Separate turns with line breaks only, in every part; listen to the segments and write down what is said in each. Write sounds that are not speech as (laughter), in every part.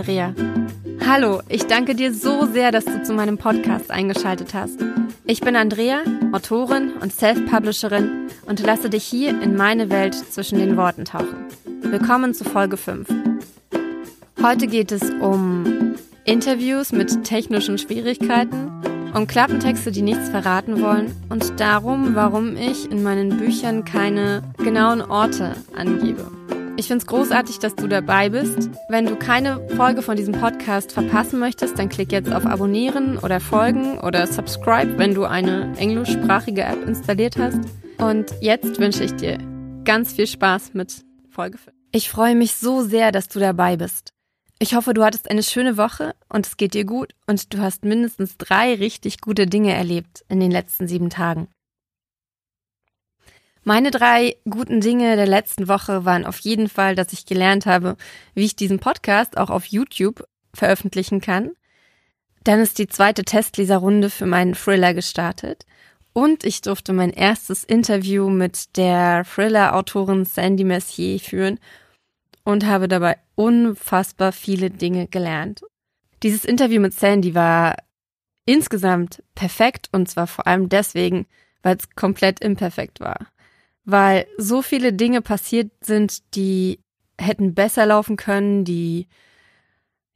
Andrea. Hallo, ich danke dir so sehr, dass du zu meinem Podcast eingeschaltet hast. Ich bin Andrea, Autorin und Self-Publisherin und lasse dich hier in meine Welt zwischen den Worten tauchen. Willkommen zu Folge 5. Heute geht es um Interviews mit technischen Schwierigkeiten, um Klappentexte, die nichts verraten wollen und darum, warum ich in meinen Büchern keine genauen Orte angebe. Ich finde es großartig, dass du dabei bist. Wenn du keine Folge von diesem Podcast verpassen möchtest, dann klick jetzt auf Abonnieren oder Folgen oder Subscribe, wenn du eine englischsprachige App installiert hast. Und jetzt wünsche ich dir ganz viel Spaß mit Folge 5. Ich freue mich so sehr, dass du dabei bist. Ich hoffe, du hattest eine schöne Woche und es geht dir gut und du hast mindestens drei richtig gute Dinge erlebt in den letzten sieben Tagen. Meine drei guten Dinge der letzten Woche waren auf jeden Fall, dass ich gelernt habe, wie ich diesen Podcast auch auf YouTube veröffentlichen kann. Dann ist die zweite Testleserrunde für meinen Thriller gestartet. Und ich durfte mein erstes Interview mit der Thriller-Autorin Sandy Messier führen und habe dabei unfassbar viele Dinge gelernt. Dieses Interview mit Sandy war insgesamt perfekt und zwar vor allem deswegen, weil es komplett imperfekt war weil so viele Dinge passiert sind, die hätten besser laufen können, die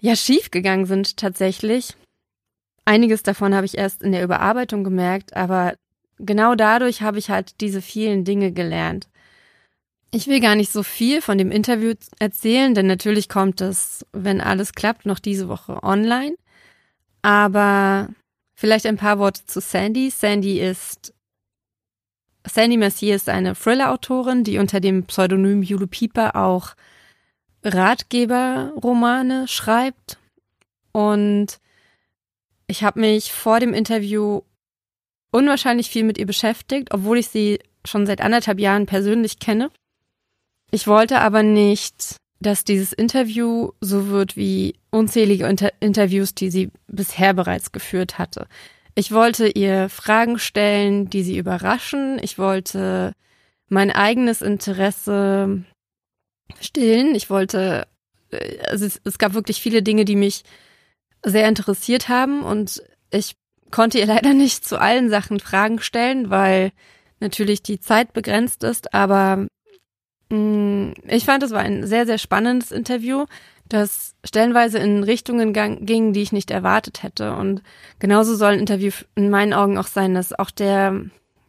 ja schief gegangen sind tatsächlich. Einiges davon habe ich erst in der Überarbeitung gemerkt, aber genau dadurch habe ich halt diese vielen Dinge gelernt. Ich will gar nicht so viel von dem Interview erzählen, denn natürlich kommt es, wenn alles klappt, noch diese Woche online. Aber vielleicht ein paar Worte zu Sandy. Sandy ist Sandy Mercier ist eine Thriller-Autorin, die unter dem Pseudonym Jule Pieper auch Ratgeberromane schreibt. Und ich habe mich vor dem Interview unwahrscheinlich viel mit ihr beschäftigt, obwohl ich sie schon seit anderthalb Jahren persönlich kenne. Ich wollte aber nicht, dass dieses Interview so wird wie unzählige Inter Interviews, die sie bisher bereits geführt hatte. Ich wollte ihr Fragen stellen, die sie überraschen. Ich wollte mein eigenes Interesse stillen. Ich wollte, äh, also es, es gab wirklich viele Dinge, die mich sehr interessiert haben und ich konnte ihr (laughs) leider nicht zu allen Sachen Fragen stellen, weil natürlich die Zeit begrenzt ist, aber mh, mm, ich fand, es war ein sehr, sehr spannendes Interview das stellenweise in Richtungen ging, die ich nicht erwartet hätte. Und genauso soll ein Interview in meinen Augen auch sein, dass auch der,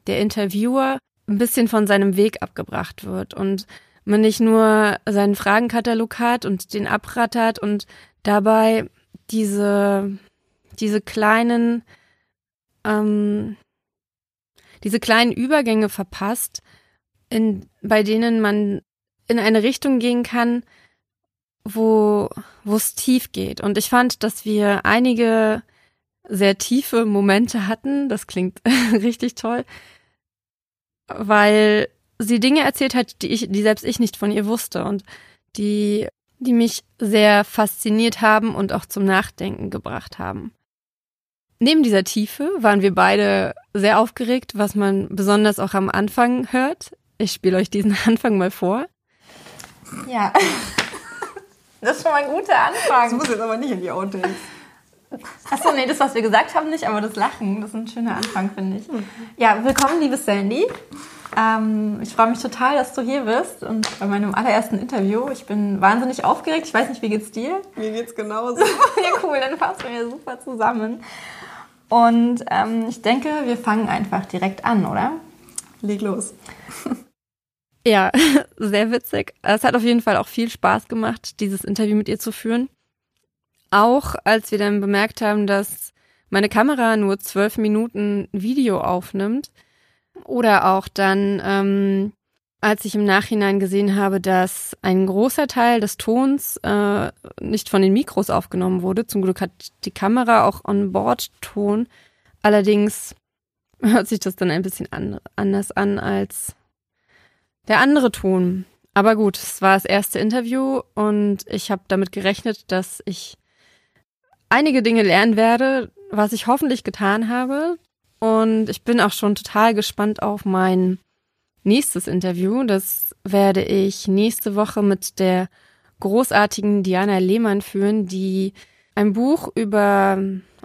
der Interviewer ein bisschen von seinem Weg abgebracht wird und man nicht nur seinen Fragenkatalog hat und den abrattert und dabei diese, diese kleinen, ähm, diese kleinen Übergänge verpasst, in, bei denen man in eine Richtung gehen kann, wo wo es tief geht. Und ich fand, dass wir einige sehr tiefe Momente hatten. Das klingt (laughs) richtig toll, weil sie Dinge erzählt hat, die ich, die selbst ich nicht von ihr wusste und die, die mich sehr fasziniert haben und auch zum Nachdenken gebracht haben. Neben dieser Tiefe waren wir beide sehr aufgeregt, was man besonders auch am Anfang hört. Ich spiele euch diesen (laughs) Anfang mal vor.
Ja. Das ist schon mal ein guter Anfang. Das
muss jetzt aber nicht in die Outtakes.
Achso, nee, das, was wir gesagt haben, nicht, aber das Lachen, das ist ein schöner Anfang, finde ich. Ja, willkommen, liebe Sandy. Ähm, ich freue mich total, dass du hier bist und bei meinem allerersten Interview. Ich bin wahnsinnig aufgeregt. Ich weiß nicht, wie geht's dir?
Mir geht's genauso. (laughs)
ja, cool, dann passen wir super zusammen. Und ähm, ich denke, wir fangen einfach direkt an, oder?
Leg los. (laughs)
Ja, (laughs) sehr witzig. Es hat auf jeden Fall auch viel Spaß gemacht, dieses Interview mit ihr zu führen. Auch als wir dann bemerkt haben, dass meine Kamera nur zwölf Minuten Video aufnimmt. Oder auch dann, ähm, als ich im Nachhinein gesehen habe, dass ein großer Teil des Tons äh, nicht von den Mikros aufgenommen wurde. Zum Glück hat die Kamera auch On-Board-Ton. Allerdings hört sich das dann ein bisschen an, anders an als der andere Ton. Aber gut, es war das erste Interview und ich habe damit gerechnet, dass ich einige Dinge lernen werde, was ich hoffentlich getan habe. Und ich bin auch schon total gespannt auf mein nächstes Interview. Das werde ich nächste Woche mit der großartigen Diana Lehmann führen, die ein Buch über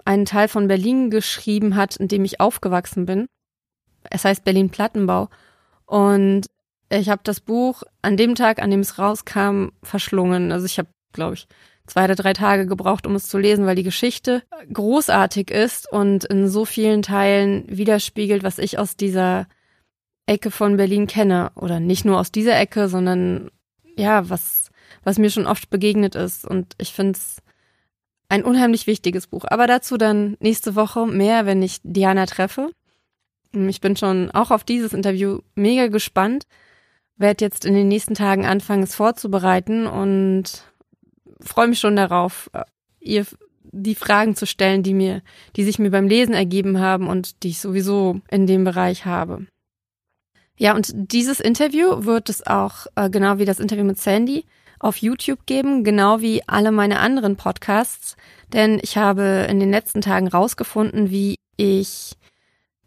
einen Teil von Berlin geschrieben hat, in dem ich aufgewachsen bin. Es heißt Berlin Plattenbau. Und ich habe das Buch an dem Tag, an dem es rauskam, verschlungen. Also ich habe, glaube ich, zwei oder drei Tage gebraucht, um es zu lesen, weil die Geschichte großartig ist und in so vielen Teilen widerspiegelt, was ich aus dieser Ecke von Berlin kenne. Oder nicht nur aus dieser Ecke, sondern ja, was, was mir schon oft begegnet ist. Und ich finde es ein unheimlich wichtiges Buch. Aber dazu dann nächste Woche mehr, wenn ich Diana treffe. Ich bin schon auch auf dieses Interview mega gespannt. Werde jetzt in den nächsten Tagen anfangen, es vorzubereiten und freue mich schon darauf, ihr die Fragen zu stellen, die mir, die sich mir beim Lesen ergeben haben und die ich sowieso in dem Bereich habe. Ja, und dieses Interview wird es auch, äh, genau wie das Interview mit Sandy, auf YouTube geben, genau wie alle meine anderen Podcasts, denn ich habe in den letzten Tagen rausgefunden, wie ich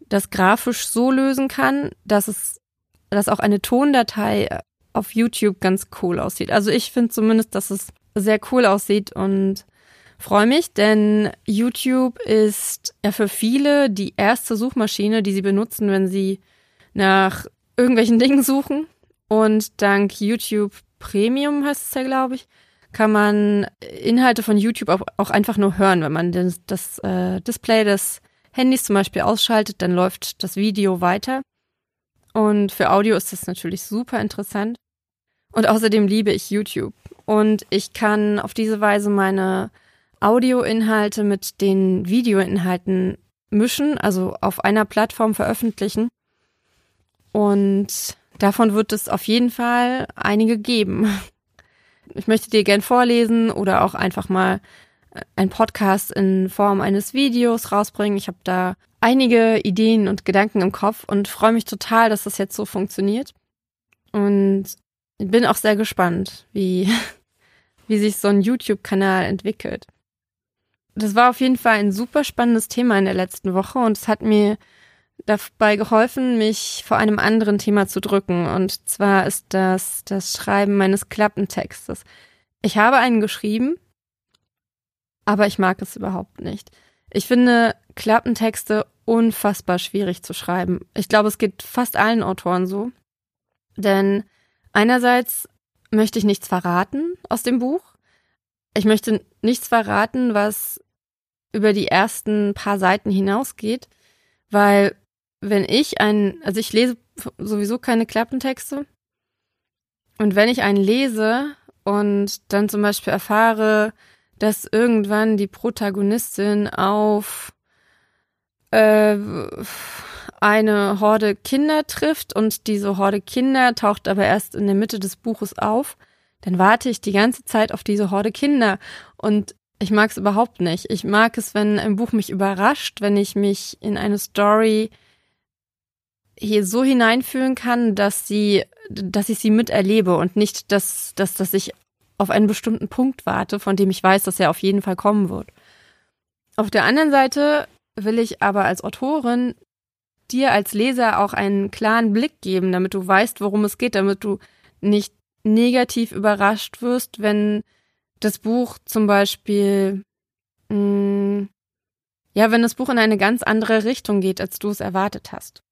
das grafisch so lösen kann, dass es, dass auch eine Tondatei auf YouTube ganz cool aussieht. Also ich finde zumindest, dass es sehr cool aussieht und freue mich, denn YouTube ist ja für viele die erste Suchmaschine, die sie benutzen, wenn sie nach irgendwelchen (laughs) Dingen suchen. Und dank YouTube Premium heißt es ja, glaube ich, kann man Inhalte von YouTube auch, auch einfach nur hören. Wenn man das, das äh, Display des Handys zum Beispiel ausschaltet, dann läuft das Video weiter. Und für Audio ist das natürlich super interessant. Und außerdem liebe ich YouTube. Und ich kann auf diese Weise meine Audioinhalte mit den Videoinhalten mischen, also auf einer Plattform veröffentlichen. Und Davon wird es auf jeden Fall einige geben. Ich möchte dir gern vorlesen oder auch einfach mal äh, ein Podcast in Form eines Videos rausbringen. Ich habe da einige Ideen und Gedanken im Kopf und freue mich total, dass das jetzt so funktioniert. Und bin auch sehr gespannt, wie, (laughs) wie sich so ein YouTube-Kanal entwickelt. Das war auf jeden Fall ein super spannendes Thema in der letzten Woche und es hat mir dabei geholfen, mich vor einem anderen Thema zu drücken. Und zwar ist das das Schreiben meines Klappentextes. Ich habe einen geschrieben, aber ich mag es überhaupt nicht. Ich finde Klappentexte unfassbar schwierig zu schreiben. Ich glaube, es geht fast allen Autoren so. Denn einerseits möchte ich nichts verraten aus dem Buch. Ich möchte nichts verraten, was über die ersten paar Seiten hinausgeht, weil wenn ich ein, also ich lese sowieso keine Klappentexte. Und wenn ich einen lese und dann zum Beispiel erfahre, dass irgendwann die Protagonistin auf äh, eine Horde Kinder trifft und diese Horde Kinder taucht aber erst in der Mitte des Buches auf, dann warte ich die ganze Zeit auf diese Horde Kinder. Und ich mag es überhaupt nicht. Ich mag es, wenn ein Buch mich überrascht, wenn ich mich in eine Story hier so hineinfühlen kann, dass sie, dass ich sie miterlebe und nicht, dass, dass, dass ich auf einen bestimmten Punkt warte, von dem ich weiß, dass er auf jeden Fall kommen wird. Auf der anderen Seite will ich aber als Autorin dir als Leser auch einen klaren Blick geben, damit du weißt, worum es geht, damit du nicht negativ überrascht wirst, wenn das Buch zum Beispiel, mh, mm, ja, wenn das Buch in eine ganz andere Richtung geht, als du es erwartet hast.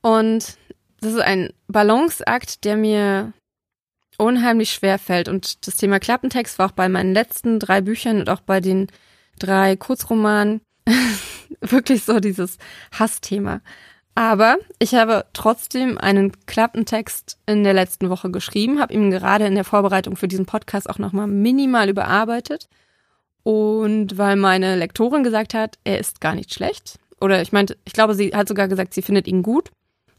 Und das ist ein Balanceakt, der mir unheimlich schwer fällt. Und das Thema Klappentext war auch bei meinen letzten drei Büchern und auch bei den drei Kurzromanen (laughs) wirklich so dieses Hassthema. Aber ich habe trotzdem einen Klappentext in der letzten Woche geschrieben, habe ihn gerade in der Vorbereitung für diesen Podcast auch nochmal minimal überarbeitet. Und weil meine Lektorin gesagt hat, er ist gar nicht schlecht. Oder ich meinte, ich glaube, sie hat sogar gesagt, sie findet ihn gut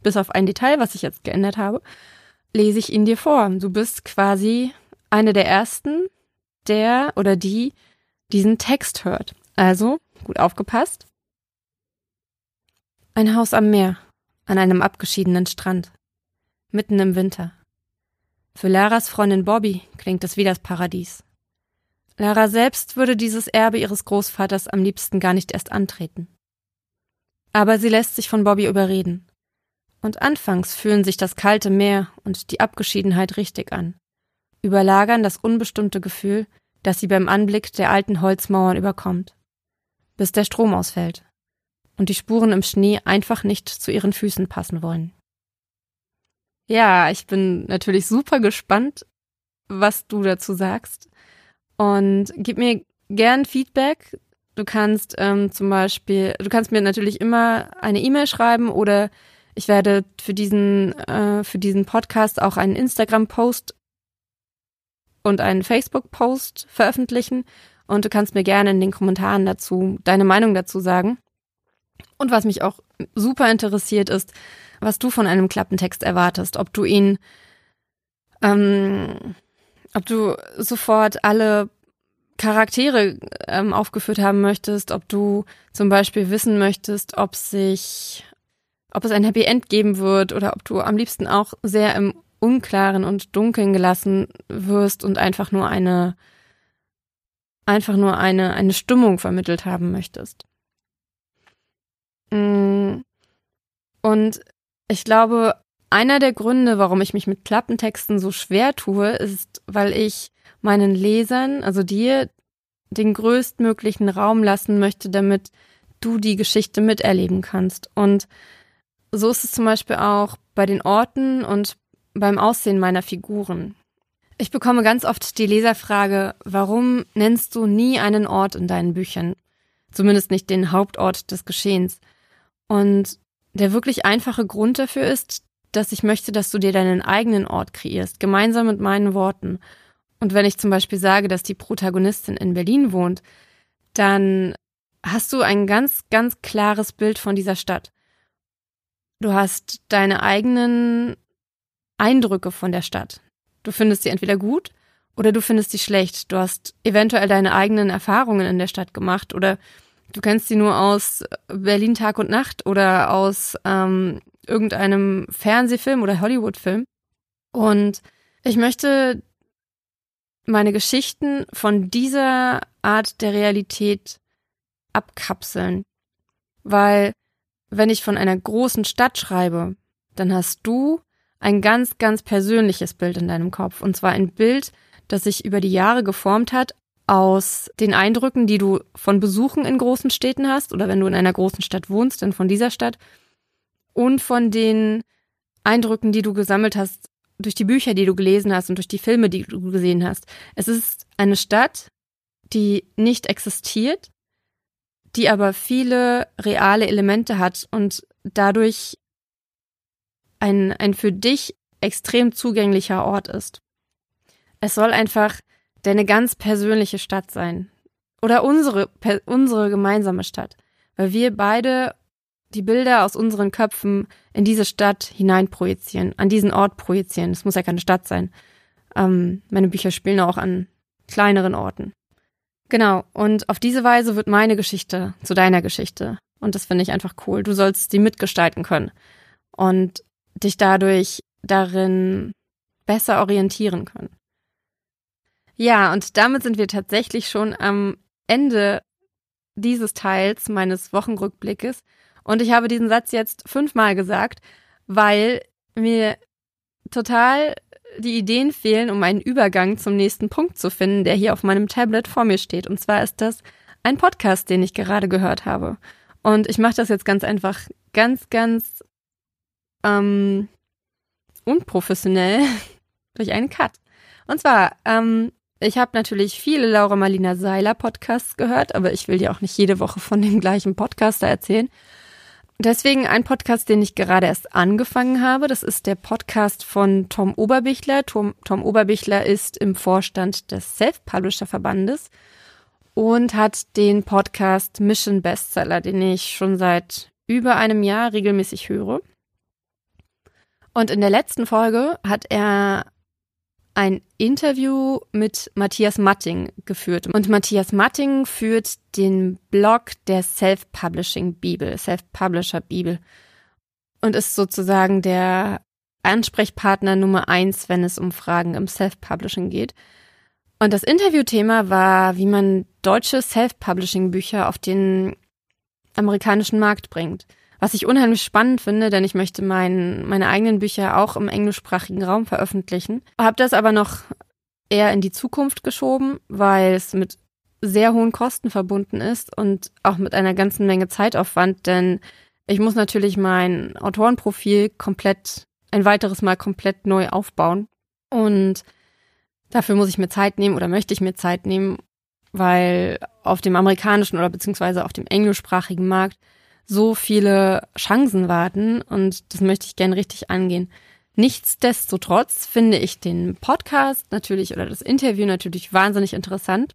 bis auf ein Detail, was ich jetzt geändert habe, lese ich ihn dir vor. Du bist quasi eine der ersten, der oder die diesen Text hört. Also, gut aufgepasst. Ein Haus am Meer, an einem abgeschiedenen Strand, mitten im Winter. Für Laras Freundin Bobby klingt es wie das Paradies. Lara selbst würde dieses Erbe ihres Großvaters am liebsten gar nicht erst antreten. Aber sie lässt sich von Bobby überreden. Und anfangs fühlen sich das kalte Meer und die Abgeschiedenheit richtig an. überlagern das unbestimmte Gefühl, das sie beim Anblick der alten Holzmauern überkommt, bis der Strom ausfällt und die Spuren im Schnee einfach nicht zu ihren Füßen passen wollen. Ja, ich bin natürlich super gespannt, was du dazu sagst. Und gib mir gern Feedback. Du kannst ähm, zum Beispiel, du kannst mir natürlich immer eine E-Mail schreiben oder ich werde für diesen, äh, für diesen Podcast auch einen Instagram-Post und einen Facebook-Post veröffentlichen. Und du kannst mir gerne in den Kommentaren dazu deine Meinung dazu sagen. Und was mich auch super interessiert ist, was du von einem Klappentext erwartest, ob du ihn, ähm, ob du sofort alle Charaktere ähm, aufgeführt haben möchtest, ob du zum Beispiel wissen möchtest, ob sich, ob es ein Happy End geben wird oder ob du am liebsten auch sehr im Unklaren und Dunkeln gelassen wirst und einfach nur eine, einfach nur eine, eine Stimmung vermittelt haben möchtest. Mm. Und ich glaube, einer der Gründe, warum ich mich mit Klappentexten so schwer tue, ist, weil ich meinen Lesern, also dir, den größtmöglichen Raum lassen möchte, damit du die Geschichte miterleben kannst. Und so ist es zum Beispiel auch bei den Orten und beim Aussehen meiner Figuren. Ich bekomme ganz oft die Leserfrage, warum nennst du nie einen Ort in deinen Büchern? Zumindest nicht den Hauptort des Geschehens. Und der wirklich einfache Grund dafür ist, dass ich möchte, dass du dir deinen eigenen Ort kreierst, gemeinsam mit meinen Worten. Und wenn ich zum Beispiel sage, dass die Protagonistin in Berlin wohnt, dann hast du ein ganz, ganz klares Bild von dieser Stadt. Du hast deine eigenen Eindrücke von der Stadt. Du findest sie entweder gut oder du findest sie schlecht. Du hast eventuell deine eigenen Erfahrungen in der Stadt gemacht oder du kennst sie nur aus Berlin Tag und Nacht oder aus ähm, irgendeinem Fernsehfilm oder Hollywoodfilm. Und ich möchte meine Geschichten von dieser Art der Realität abkapseln. Weil wenn ich von einer großen Stadt schreibe, dann hast du ein ganz, ganz persönliches Bild in deinem Kopf. Und zwar ein Bild, das sich über die Jahre geformt hat aus den Eindrücken, die du von Besuchen in großen Städten hast oder wenn du in einer großen Stadt wohnst, dann von dieser Stadt und von den Eindrücken, die du gesammelt hast durch die Bücher, die du gelesen hast und durch die Filme, die du gesehen hast. Es ist eine Stadt, die nicht existiert, die aber viele reale Elemente hat und dadurch ein, ein für dich extrem zugänglicher Ort ist. Es soll einfach deine ganz persönliche Stadt sein. Oder unsere, unsere gemeinsame Stadt. Weil wir beide die Bilder aus unseren Köpfen in diese Stadt hineinprojizieren, an diesen Ort projizieren. Es muss ja keine Stadt sein. Ähm, meine Bücher spielen auch an kleineren Orten. Genau, und auf diese Weise wird meine Geschichte zu deiner Geschichte. Und das finde ich einfach cool. Du sollst sie mitgestalten können. Und dich dadurch darin besser orientieren können. Ja, und damit sind wir tatsächlich schon am Ende dieses Teils meines Wochenrückblickes. Und ich habe diesen Satz jetzt fünfmal gesagt, weil mir total die Ideen fehlen, um einen Übergang zum nächsten Punkt zu finden, der hier auf meinem Tablet vor mir steht. Und zwar ist das ein Podcast, den ich gerade gehört habe. Und ich mache das jetzt ganz einfach, ganz, ganz ähm, unprofessionell (laughs) durch einen Cut. Und zwar, ähm, ich habe natürlich viele Laura Marlina Seiler Podcasts gehört, aber ich will dir auch nicht jede Woche von dem gleichen Podcaster erzählen. Deswegen ein Podcast, den ich gerade erst angefangen habe. Das ist der Podcast von Tom Oberbichler. Tom, Tom Oberbichler ist im Vorstand des Self-Publisher Verbandes und hat den Podcast Mission Bestseller, den ich schon seit über einem Jahr regelmäßig höre. Und in der letzten Folge hat er ein Interview mit Matthias Matting geführt. Und Matthias Matting führt den Blog der Self-Publishing Bibel, Self-Publisher Bibel. Und ist sozusagen der Ansprechpartner Nummer eins, wenn es um Fragen im Self-Publishing geht. Und das Interviewthema war, wie man deutsche Self-Publishing-Bücher auf den amerikanischen Markt bringt. Was ich unheimlich spannend finde, denn ich möchte mein, meine eigenen Bücher auch im englischsprachigen Raum veröffentlichen. Habe das aber noch eher in die Zukunft geschoben, weil es mit sehr hohen Kosten verbunden ist und auch mit einer ganzen Menge Zeitaufwand, denn ich muss natürlich mein Autorenprofil komplett, ein weiteres Mal komplett neu aufbauen. Und dafür muss ich mir Zeit nehmen oder möchte ich mir Zeit nehmen, weil auf dem amerikanischen oder beziehungsweise auf dem englischsprachigen Markt so viele Chancen warten und das möchte ich gern richtig angehen. Nichtsdestotrotz finde ich den Podcast natürlich oder das Interview natürlich wahnsinnig interessant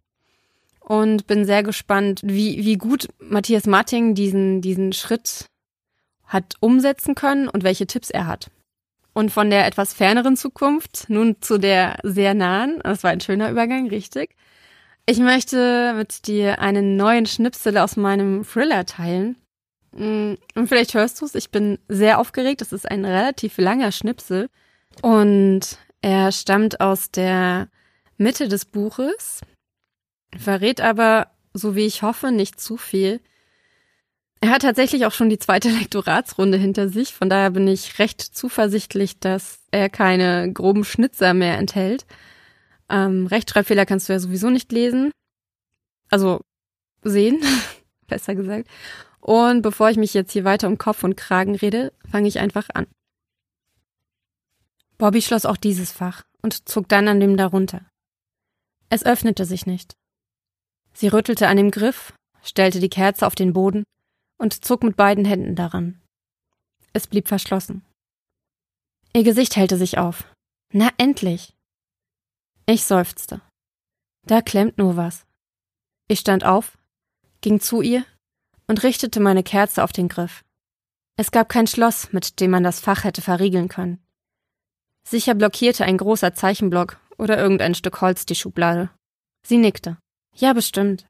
und bin sehr gespannt, wie, wie gut Matthias Marting diesen, diesen Schritt hat umsetzen können und welche Tipps er hat. Und von der etwas ferneren Zukunft nun zu der sehr nahen, das war ein schöner Übergang, richtig. Ich möchte mit dir einen neuen Schnipsel aus meinem Thriller teilen. Mm, und vielleicht hörst du es, ich bin sehr aufgeregt. Das ist ein relativ langer Schnipsel. Und er stammt aus der Mitte des Buches, verrät aber, so wie ich hoffe, nicht zu viel. Er hat tatsächlich auch schon die zweite (laughs) Lektoratsrunde hinter sich, von daher bin ich recht zuversichtlich, dass er keine groben Schnitzer mehr enthält. Ähm, Rechtschreibfehler kannst du ja sowieso nicht lesen. Also sehen, (laughs) besser gesagt. Und bevor ich mich jetzt hier weiter um Kopf und Kragen rede, fange ich einfach an. Bobby schloss auch dieses Fach und zog dann an dem darunter. Es öffnete sich nicht. Sie rüttelte an dem Griff, stellte die Kerze auf den Boden und zog mit beiden Händen daran. Es blieb verschlossen. Ihr Gesicht hellte sich auf. Na endlich. Ich seufzte. Da klemmt nur was. Ich stand auf, ging zu ihr und richtete meine Kerze auf den Griff. Es gab kein Schloss, mit dem man das Fach hätte verriegeln können. Sicher blockierte ein großer Zeichenblock oder irgendein Stück Holz die Schublade. Sie nickte. Ja, bestimmt.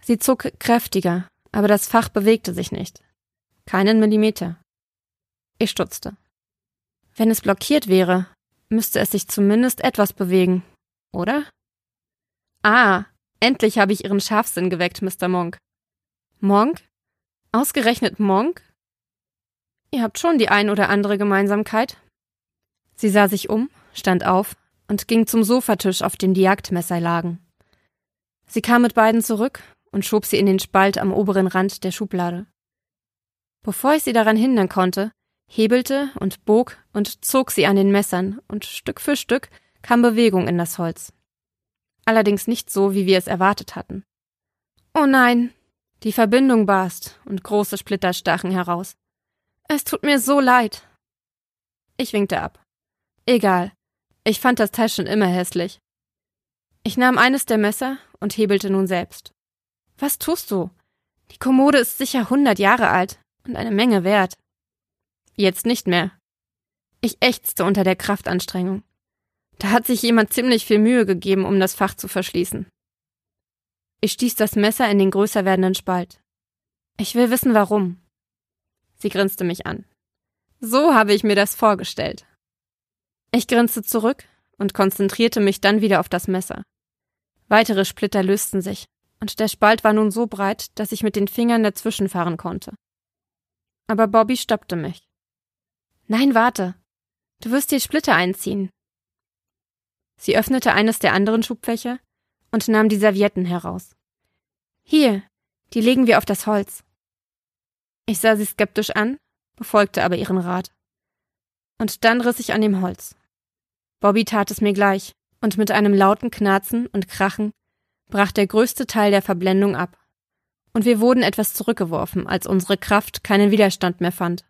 Sie zog kräftiger, aber das Fach bewegte sich nicht. Keinen Millimeter. Ich stutzte. Wenn es blockiert wäre, müsste es sich zumindest etwas bewegen, oder? Ah, endlich habe ich Ihren Scharfsinn geweckt, Mr. Monk. Monk? Ausgerechnet Monk? Ihr habt schon die ein oder andere Gemeinsamkeit. Sie sah sich um, stand auf und ging zum Sofatisch, auf dem die Jagdmesser lagen. Sie kam mit beiden zurück und schob sie in den Spalt am oberen Rand der Schublade. Bevor ich sie daran hindern konnte, hebelte und bog und zog sie an den Messern, und Stück für Stück kam Bewegung in das Holz. Allerdings nicht so, wie wir es erwartet hatten. Oh nein, die Verbindung barst und große Splitter stachen heraus. Es tut mir so leid. Ich winkte ab. Egal. Ich fand das Teil schon immer hässlich. Ich nahm eines der Messer und hebelte nun selbst. Was tust du? Die Kommode ist sicher hundert Jahre alt und eine Menge wert. Jetzt nicht mehr. Ich ächzte unter der Kraftanstrengung. Da hat sich jemand ziemlich viel Mühe gegeben, um das Fach zu verschließen. Ich stieß das Messer in den größer werdenden Spalt. Ich will wissen, warum. Sie grinste mich an. So habe ich mir das vorgestellt. Ich grinste zurück und konzentrierte mich dann wieder auf das Messer. Weitere Splitter lösten sich, und der Spalt war nun so breit, dass ich mit den Fingern dazwischen fahren konnte. Aber Bobby stoppte mich. Nein, warte. Du wirst die Splitter einziehen. Sie öffnete eines der anderen Schubfächer und nahm die Servietten heraus. Hier, die legen wir auf das Holz. Ich sah sie skeptisch an, befolgte aber ihren Rat. Und dann riss ich an dem Holz. Bobby tat es mir gleich, und mit einem lauten Knarzen und Krachen brach der größte Teil der Verblendung ab. Und wir wurden etwas zurückgeworfen, als unsere Kraft keinen Widerstand mehr fand.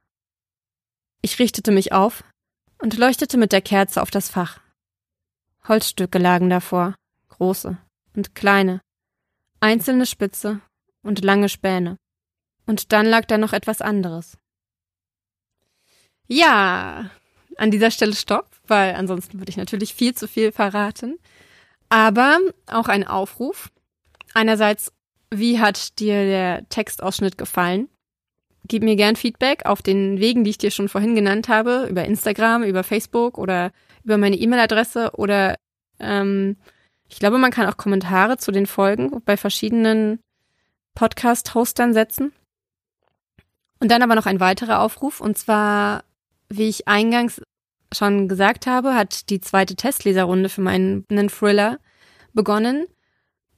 Ich richtete mich auf und leuchtete mit der Kerze auf das Fach. Holzstücke lagen davor, große und kleine, einzelne Spitze und lange Späne. Und dann lag da noch etwas anderes. Ja, an dieser Stelle stopp, weil ansonsten würde ich natürlich viel zu viel verraten. Aber auch ein Aufruf. Einerseits, wie hat dir der Textausschnitt gefallen? Gib mir gern Feedback auf den Wegen, die ich dir schon vorhin genannt habe, über Instagram, über Facebook oder über meine E-Mail-Adresse oder ähm, ich glaube, man kann auch Kommentare zu den Folgen bei verschiedenen Podcast-Hostern setzen. Und dann aber noch ein weiterer Aufruf, und zwar, wie ich eingangs schon gesagt habe, hat die zweite Testleserrunde für meinen Thriller begonnen.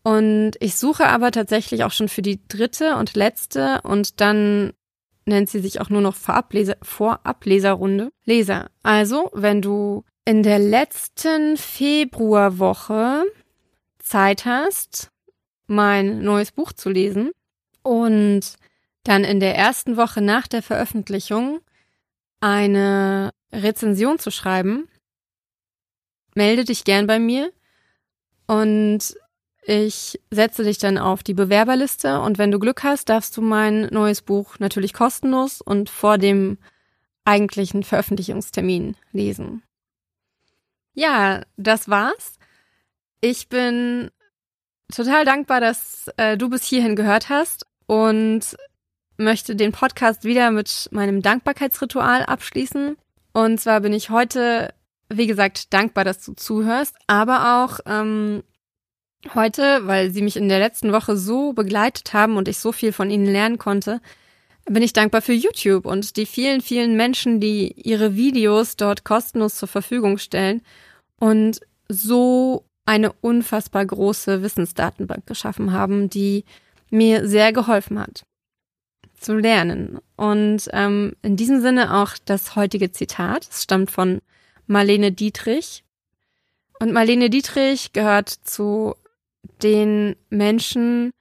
Und ich suche aber tatsächlich auch schon für die dritte und letzte und dann nennt sie sich auch nur noch Vorableser, Vorableserrunde Leser. Also, wenn du in der letzten Februarwoche Zeit hast, mein neues Buch zu lesen und dann in der ersten Woche nach der Veröffentlichung eine Rezension zu schreiben, melde dich gern bei mir und ich setze dich dann auf die Bewerberliste und wenn du Glück hast, darfst du mein neues Buch natürlich kostenlos und vor dem eigentlichen Veröffentlichungstermin lesen. Ja, das war's. Ich bin total dankbar, dass äh, du bis hierhin gehört hast und möchte den Podcast wieder mit meinem Dankbarkeitsritual abschließen. Und zwar bin ich heute, wie gesagt, dankbar, dass du zuhörst, aber auch ähm, heute, weil sie mich in der letzten Woche so begleitet haben und ich so viel von ihnen lernen konnte, bin ich dankbar für YouTube und die vielen, vielen Menschen, die ihre Videos dort kostenlos zur Verfügung stellen und so eine unfassbar große Wissensdatenbank geschaffen haben, die mir sehr geholfen hat zu lernen. Und ähm, in diesem Sinne auch das heutige Zitat. Es stammt von Marlene Dietrich. Und Marlene Dietrich gehört zu den Menschen,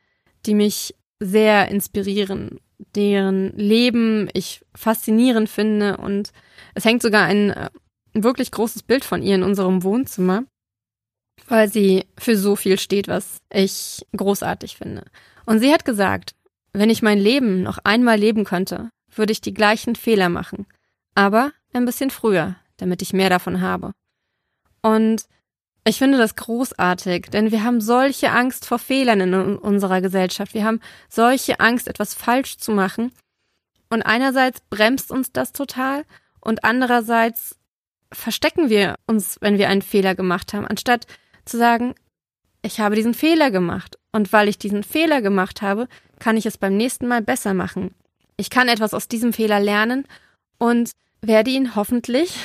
die mich sehr inspirieren, deren Leben ich faszinierend finde. Und es hängt sogar ein, ein äh, wirklich großes Bild von ihr in unserem Wohnzimmer, weil sie für so viel steht, was ich großartig finde. Und sie hat gesagt, wenn ich mein Leben noch einmal leben könnte, würde ich die gleichen Fehler machen, aber ein bisschen früher, damit ich mehr davon habe. Und ich finde das großartig, denn wir haben solche Angst vor Fehlern in unserer Gesellschaft. Wir haben solche Angst, etwas falsch zu machen. Und einerseits bremst uns das total und andererseits verstecken wir uns, wenn wir einen Fehler gemacht haben, anstatt zu sagen, ich habe diesen Fehler gemacht. Und weil ich diesen Fehler gemacht habe, kann ich es beim nächsten Mal besser machen. Ich kann etwas aus diesem Fehler lernen und werde ihn hoffentlich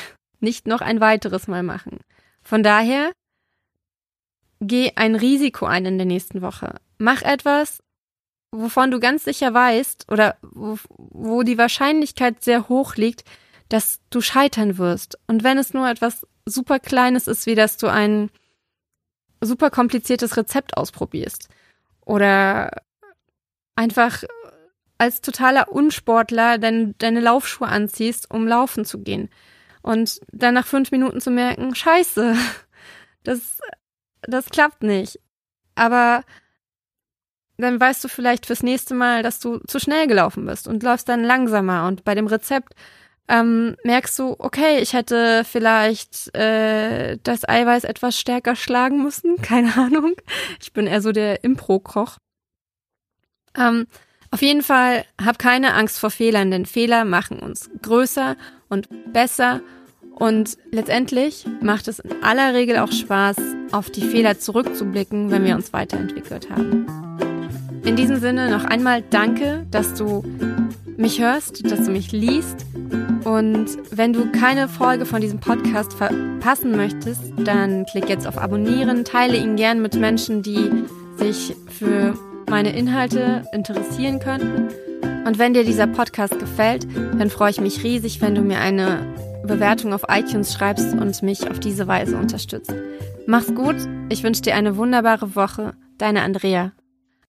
nicht noch ein weiteres Mal machen. Von daher, geh ein Risiko ein in der nächsten Woche. Mach etwas, wovon du ganz sicher weißt oder wo, wo die Wahrscheinlichkeit sehr hoch liegt, dass du scheitern wirst. Und wenn es nur etwas super Kleines ist, wie dass du ein super kompliziertes Rezept ausprobierst oder einfach als totaler Unsportler dein, deine Laufschuhe anziehst, um laufen zu gehen. Und dann nach fünf Minuten zu merken, scheiße, (laughs) das, das klappt nicht. Aber dann weißt du vielleicht fürs nächste Mal, dass du zu schnell gelaufen bist und läufst dann langsamer. Und bei dem Rezept ähm, merkst du, okay, ich hätte vielleicht äh, das Eiweiß etwas stärker schlagen müssen. (laughs) Keine Ahnung. Ich bin eher so der Impro-Koch. Ähm, auf jeden Fall hab keine Angst vor Fehlern, denn Fehler machen uns größer und besser und letztendlich macht es in aller Regel auch Spaß, auf die Fehler zurückzublicken, wenn wir uns weiterentwickelt haben. In diesem Sinne noch einmal danke, dass du mich hörst, dass du mich liest. Und wenn du keine Folge von diesem Podcast verpassen möchtest, dann klick jetzt auf Abonnieren, teile ihn gern mit Menschen, die sich für meine Inhalte interessieren könnten. Und wenn dir dieser Podcast gefällt, dann freue ich mich riesig, wenn du mir eine Bewertung auf iTunes schreibst und mich auf diese Weise unterstützt. Mach's gut, ich wünsche dir eine wunderbare Woche. Deine Andrea.